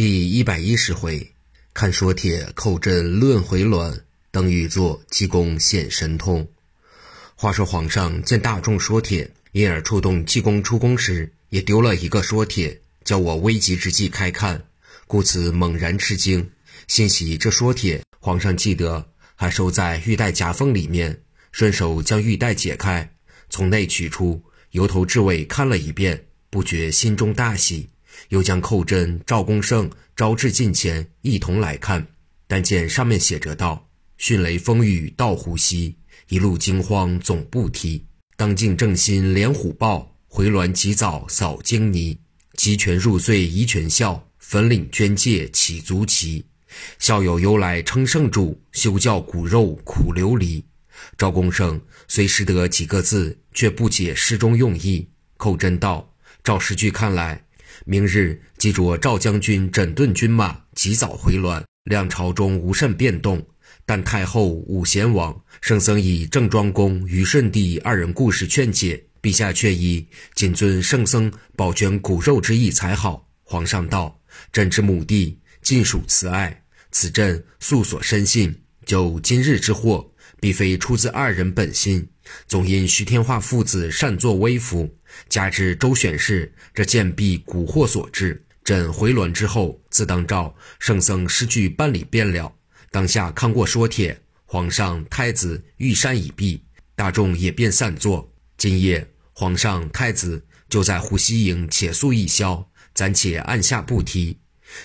第一百一十回，看说帖寇阵论回銮，登玉座济公显神通。话说皇上见大众说帖，因而触动济公出宫时，也丢了一个说帖，叫我危急之际开看，故此猛然吃惊。欣喜这说帖，皇上记得，还收在玉带夹缝里面，顺手将玉带解开，从内取出，由头至尾看了一遍，不觉心中大喜。又将寇真、赵公胜招至近前，一同来看。但见上面写着道：“迅雷风雨到呼吸，一路惊慌总不提。当尽正心连虎豹，回銮及早扫荆泥。集权入岁遗权孝，粉领捐戒起足旗。孝友由来称圣主，休教骨肉苦流离。”赵公胜虽识得几个字，却不解诗中用意。寇真道：“赵诗句看来。”明日即着赵将军整顿军马，及早回銮。两朝中无甚变动，但太后、武贤王、圣僧以郑庄公、虞舜帝二人故事劝解，陛下却以谨遵圣僧保全骨肉之意才好。皇上道：“朕之母弟尽属慈爱，此朕素所深信。就今日之祸，必非出自二人本心，总因徐天化父子擅作威服。”加之周选氏这贱婢蛊惑所致，朕回銮之后，自当召圣僧施具办理便了。当下看过说帖，皇上太子御膳已毕，大众也便散坐。今夜皇上太子就在湖西营且宿一宵，暂且按下不提。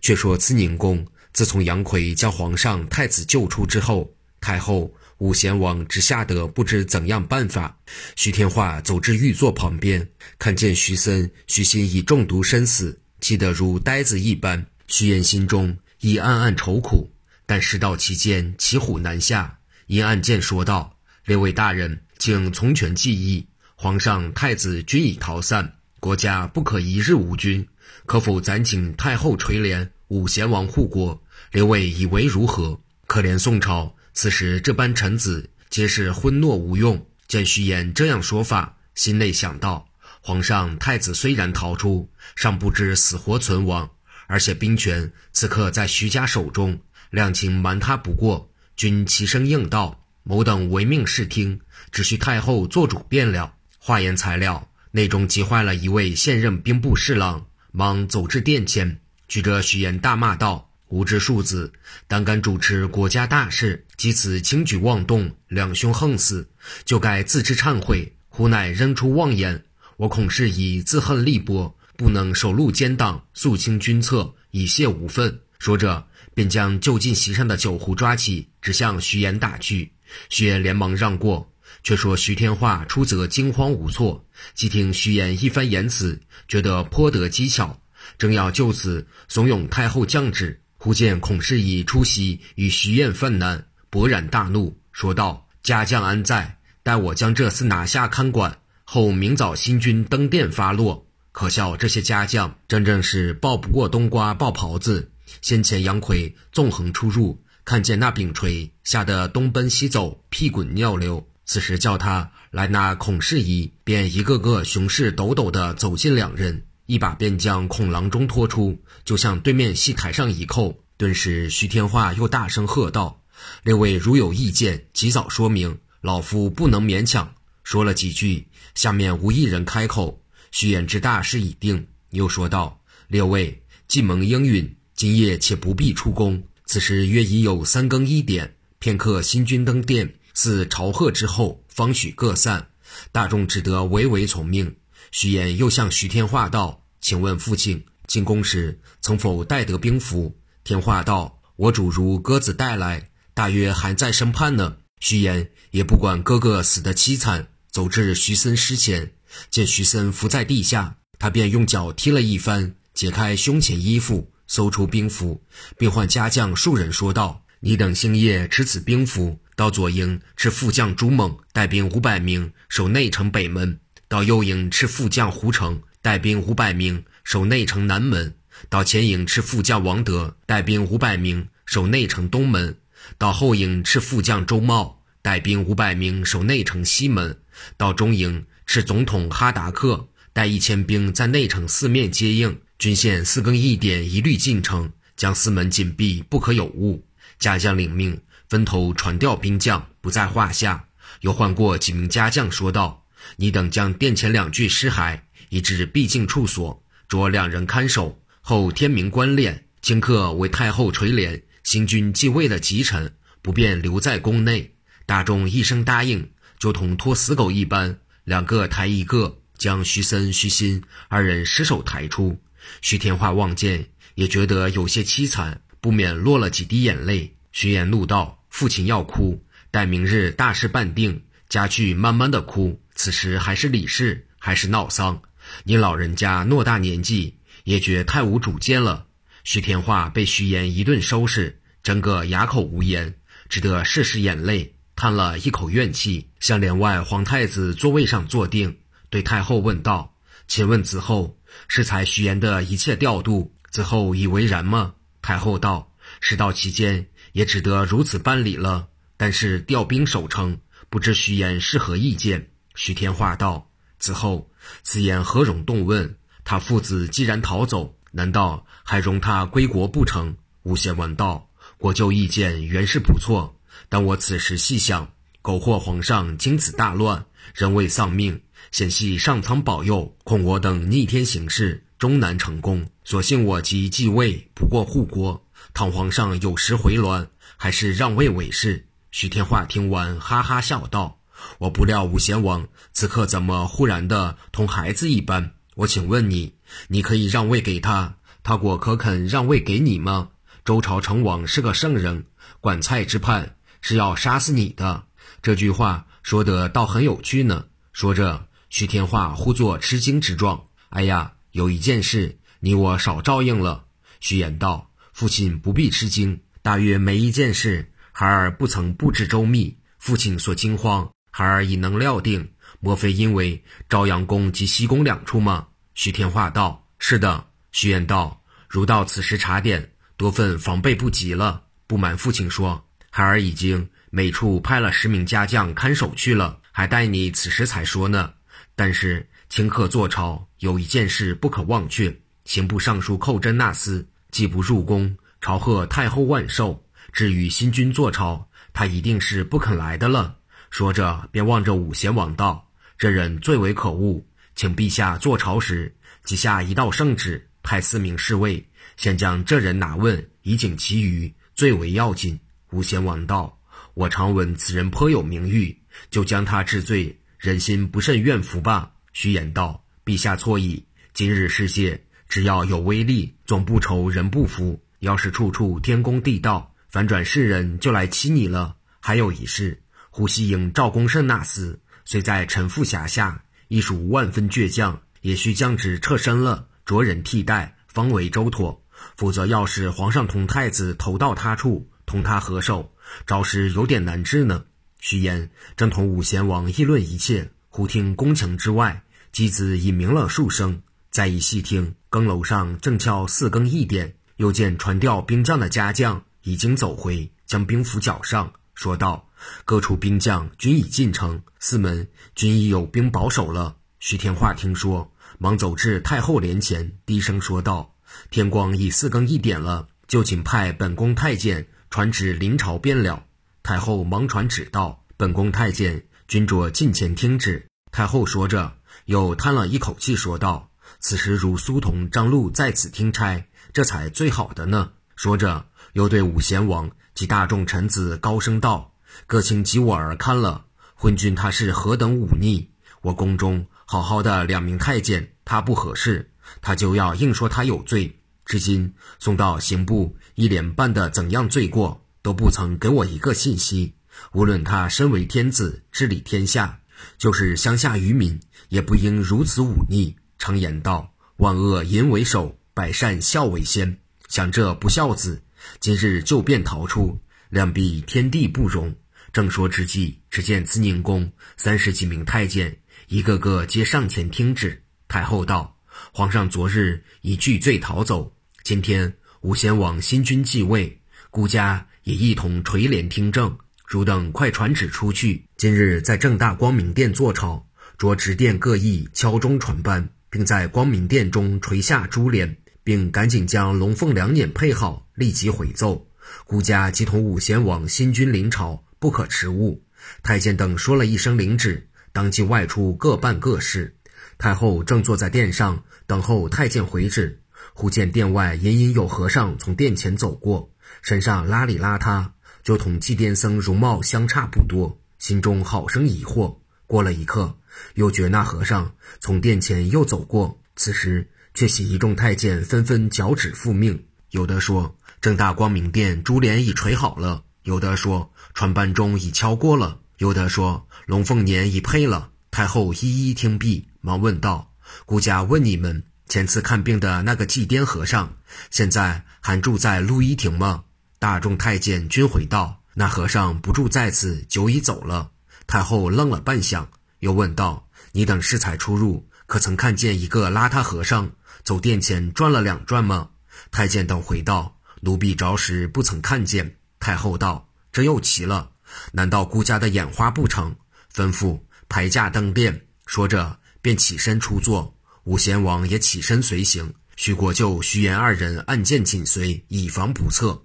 却说慈宁宫自从杨奎将皇上太子救出之后，太后。武贤王只吓得不知怎样办法。徐天化走至玉座旁边，看见徐森、徐心已中毒身死，气得如呆子一般。徐言心中已暗暗愁苦，但事到期间，骑虎难下。因暗箭说道：“列位大人，请从权计议。皇上、太子均已逃散，国家不可一日无君。可否暂请太后垂帘，武贤王护国？列位以为如何？可怜宋朝。”此时这般臣子皆是昏懦无用，见徐言这样说法，心内想到：皇上太子虽然逃出，尚不知死活存亡，而且兵权此刻在徐家手中，量情瞒他不过。君齐声应道：“某等唯命是听，只需太后做主便了。”话言才了，内中急坏了一位现任兵部侍郎，忙走至殿前，举着徐言大骂道。无知庶子，胆敢主持国家大事，及此轻举妄动，两兄横死，就该自知忏悔。胡乃扔出妄言，我恐是以自恨力薄，不能守路奸党，肃清君侧，以泄无愤。说着，便将就近席上的酒壶抓起，指向徐言打去。徐言连忙让过，却说徐天化出则惊慌无措，既听徐言一番言辞，觉得颇得机巧，正要就此怂恿太后降旨。忽见孔氏已出席，与徐燕犯难，勃然大怒，说道：“家将安在？待我将这厮拿下看管，后明早新军登殿发落。可笑这些家将，真正是抱不过冬瓜抱袍子。先前杨奎纵横出入，看见那柄锤，吓得东奔西走，屁滚尿流。此时叫他来拿孔氏仪，便一个个雄势抖抖地走近两人。”一把便将孔郎中拖出，就向对面戏台上一扣。顿时，徐天化又大声喝道：“列位如有意见，及早说明，老夫不能勉强。”说了几句，下面无一人开口。徐言之大势已定，又说道：“列位既蒙应允，今夜且不必出宫。此时约已有三更一点，片刻新君登殿，似朝贺之后，方许各散。大众只得唯唯从命。”徐言又向徐天化道：“请问父亲进宫时曾否带得兵符？”天化道：“我主如鸽子带来，大约还在身畔呢。”徐言也不管哥哥死得凄惨，走至徐森尸前，见徐森伏在地下，他便用脚踢了一番，解开胸前衣服，搜出兵符，并唤家将数人说道：“你等星夜持此兵符，到左营持副将朱猛带兵五百名，守内城北门。”到右营斥副将胡成带兵五百名守内城南门，到前营斥副将王德带兵五百名守内城东门，到后营斥副将周茂带兵五百名守内城西门，到中营斥总统哈达克带一千兵在内城四面接应。军线四更一点一律进城，将四门紧闭，不可有误。家将领命，分头传调兵将，不在话下。又唤过几名家将，说道：“你等将殿前两具尸骸移至僻静处所，着两人看守。后天明观殓，顷刻为太后垂帘。新君继位的吉臣，不便留在宫内。”大众一声答应，就同拖死狗一般，两个抬一个，将徐森、徐新二人失手抬出。徐天化望见，也觉得有些凄惨，不免落了几滴眼泪。徐言怒道：“父亲要哭，待明日大事办定，家去慢慢的哭。此时还是理事，还是闹丧？你老人家偌大年纪，也觉太无主见了。”徐天化被徐言一顿收拾，整个哑口无言，只得拭拭眼泪。叹了一口怨气，向帘外皇太子座位上坐定，对太后问道：“请问子后，适才徐言的一切调度，子后以为然吗？”太后道：“事到期间，也只得如此办理了。但是调兵守城，不知徐言是何意见？”徐天化道：“此后，此言何容动问？他父子既然逃走，难道还容他归国不成？”吴贤文道：“国舅意见原是不错。”但我此时细想，苟获皇上经此大乱，人未丧命，险系上苍保佑，恐我等逆天行事，终难成功。所幸我即继位，不过护国。倘皇上有时回銮，还是让位为是。徐天化听完，哈哈笑道：“我不料武贤王此刻怎么忽然的同孩子一般？我请问你，你可以让位给他，他果可肯让位给你吗？周朝成王是个圣人，管蔡之叛。”是要杀死你的。这句话说的倒很有趣呢。说着，徐天化忽作吃惊之状。哎呀，有一件事你我少照应了。徐言道：“父亲不必吃惊，大约没一件事孩儿不曾布置周密。父亲所惊慌，孩儿已能料定。莫非因为朝阳宫及西宫两处吗？”徐天化道：“是的。”徐言道：“如到此时查点，多份防备不及了。不瞒父亲说。”孩儿已经每处派了十名家将看守去了，还待你此时才说呢。但是顷刻坐朝，有一件事不可忘却。刑部尚书寇真纳斯既不入宫朝贺太后万寿，至于新君坐朝，他一定是不肯来的了。说着，便望着武贤王道：“这人最为可恶，请陛下坐朝时，即下一道圣旨，派四名侍卫先将这人拿问，以警其余，最为要紧。”五贤王道：“我常闻此人颇有名誉，就将他治罪，人心不甚怨服吧？”徐言道：“陛下错矣。今日世界，只要有威力，总不愁人不服。要是处处天公地道，反转世人就来欺你了。还有一事，胡锡英、赵公胜那厮，虽在臣父辖下，亦属万分倔强，也需降职撤身了，着人替代，方为周妥。否则，要是皇上同太子投到他处，”同他合手，着实有点难治呢。徐言正同武贤王议论一切，忽听宫墙之外，机子已鸣了数声。再一细听，更楼上正敲四更一点。又见传调兵将的家将已经走回，将兵符缴上，说道：“各处兵将均已进城，四门均已有兵保守了。”徐天化听说，忙走至太后帘前，低声说道：“天光已四更一点了，就请派本宫太监。”传旨临朝便了。太后忙传旨道：“本宫太监君着近前听旨。”太后说着，又叹了一口气，说道：“此时如苏童、张禄在此听差，这才最好的呢。”说着，又对武贤王及大众臣子高声道：“各请及我而看了，昏君他是何等忤逆！我宫中好好的两名太监，他不合适，他就要硬说他有罪。”至今送到刑部，一连办的怎样罪过，都不曾给我一个信息。无论他身为天子，治理天下，就是乡下渔民，也不应如此忤逆。常言道：“万恶淫为首，百善孝为先。”想这不孝子，今日就便逃出，量必天地不容。正说之际，只见慈宁宫三十几名太监，一个个皆上前听旨。太后道：“皇上昨日已拒罪逃走。”今天吾先王新君继位，孤家也一同垂帘听政。汝等快传旨出去，今日在正大光明殿坐朝，着执殿各议，敲钟传班，并在光明殿中垂下珠帘，并赶紧将龙凤两辇配好，立即回奏。孤家即同武贤王新君临朝，不可迟误。太监等说了一声领旨，当即外出各办各事。太后正坐在殿上等候太监回旨，忽见殿外隐隐有和尚从殿前走过，身上邋里邋遢，就同祭奠僧容貌相差不多，心中好生疑惑。过了一刻，又觉那和尚从殿前又走过，此时却喜一众太监纷纷脚趾复命，有的说。正大光明殿珠帘已垂好了，有的说传班钟已敲过了，有的说龙凤年已配了。太后一一听毕，忙问道：“孤家问你们，前次看病的那个祭奠和尚，现在还住在陆一亭吗？”大众太监均回道：“那和尚不住在此，久已走了。”太后愣了半晌，又问道：“你等适才出入，可曾看见一个邋遢和尚走殿前转了两转吗？”太监等回道。奴婢着实不曾看见。太后道：“这又奇了，难道孤家的眼花不成？”吩咐排驾登殿。说着，便起身出座。武贤王也起身随行。徐国舅、徐延二人按剑紧随，以防不测。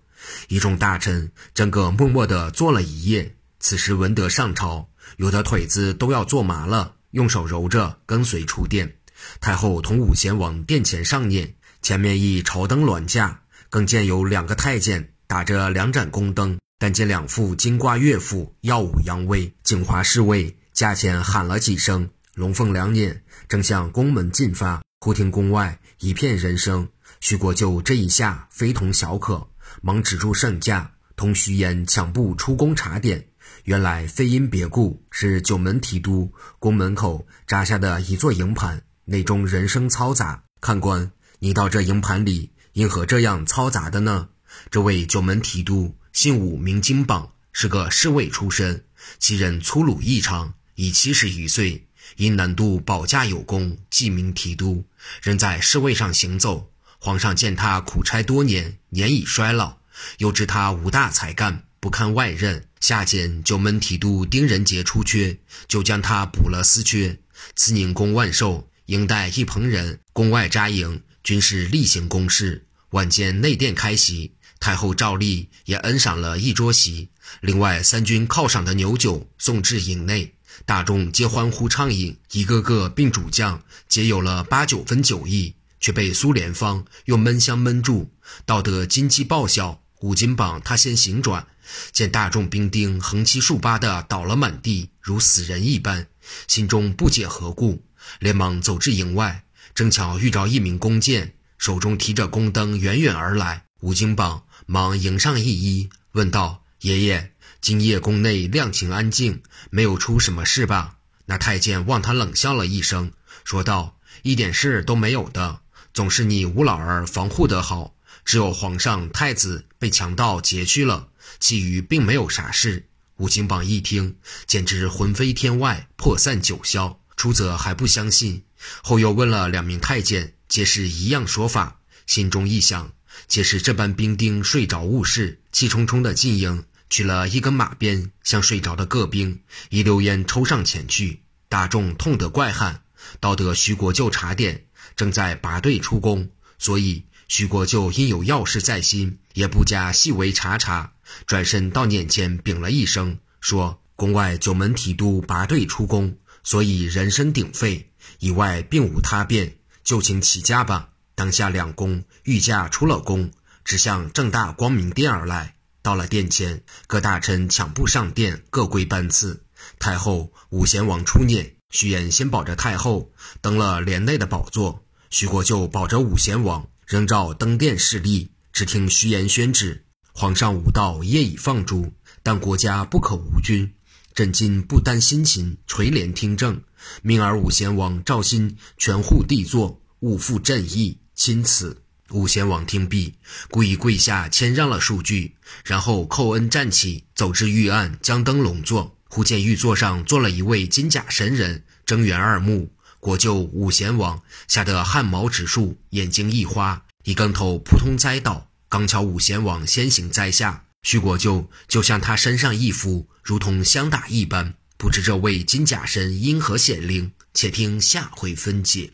一众大臣整个默默地坐了一夜。此时闻得上朝，有的腿子都要坐麻了，用手揉着，跟随出殿。太后同武贤王殿前上念，前面一朝灯銮驾。更见有两个太监打着两盏宫灯，但见两副金瓜乐府耀武扬威。景华侍卫驾前喊了几声，龙凤两辇正向宫门进发。忽听宫外一片人声，徐国舅这一下非同小可，忙止住圣驾，同徐延抢步出宫查点。原来非因别故，是九门提督宫门口扎下的一座营盘，内中人声嘈杂。看官，你到这营盘里。因何这样嘈杂的呢？这位九门提督姓武，名金榜，是个侍卫出身。其人粗鲁异常，已七十余岁，因南渡保驾有功，记名提督，仍在侍卫上行走。皇上见他苦差多年，年已衰老，又知他无大才干，不堪外任，下见九门提督丁仁杰出缺，就将他补了司缺。慈宁宫万寿，应带一棚人，宫外扎营。均是例行公事。晚间内殿开席，太后照例也恩赏了一桌席。另外三军犒赏的牛酒送至营内，大众皆欢呼畅饮，一个个并主将皆有了八九分酒意，却被苏联方用闷香闷住。道得金鸡报效，五金榜他先行转，见大众兵丁横七竖八的倒了满地，如死人一般，心中不解何故，连忙走至营外。正巧遇着一名弓箭，手中提着弓灯，远远而来。吴金榜忙迎上一揖，问道：“爷爷，今夜宫内亮晴安静，没有出什么事吧？”那太监望他冷笑了一声，说道：“一点事都没有的，总是你吴老儿防护得好。只有皇上、太子被强盗劫去了，其余并没有啥事。”吴金榜一听，简直魂飞天外，魄散九霄。初则还不相信。后又问了两名太监，皆是一样说法，心中一想，皆是这般兵丁睡着误事，气冲冲的进营，取了一根马鞭，向睡着的各兵一溜烟抽上前去。大众痛得怪喊，道得徐国舅查点，正在拔队出宫，所以徐国舅因有要事在心，也不加细微查查，转身到撵前禀了一声，说宫外九门提督拔队出宫，所以人声鼎沸。以外并无他变，就请起驾吧。当下两宫御驾出了宫，直向正大光明殿而来。到了殿前，各大臣抢步上殿，各归班次。太后、武贤王出辇，徐延先保着太后登了帘内的宝座，徐国舅保着武贤王，仍照登殿侍立。只听徐延宣旨：皇上无道，业已放逐，但国家不可无君。朕今不担心勤，垂帘听政。命儿武贤王赵新全护帝座，勿负朕意。钦此。武贤王听毕，故意跪下谦让了数句，然后叩恩站起，走至御案，将灯笼坐。忽见御座上坐了一位金甲神人，睁圆二目。国舅武贤王吓得汗毛直竖，眼睛一花，一跟头扑通栽倒。刚巧武贤王先行栽下。徐国舅就向他身上一拂，如同相打一般。不知这位金甲神因何显灵？且听下回分解。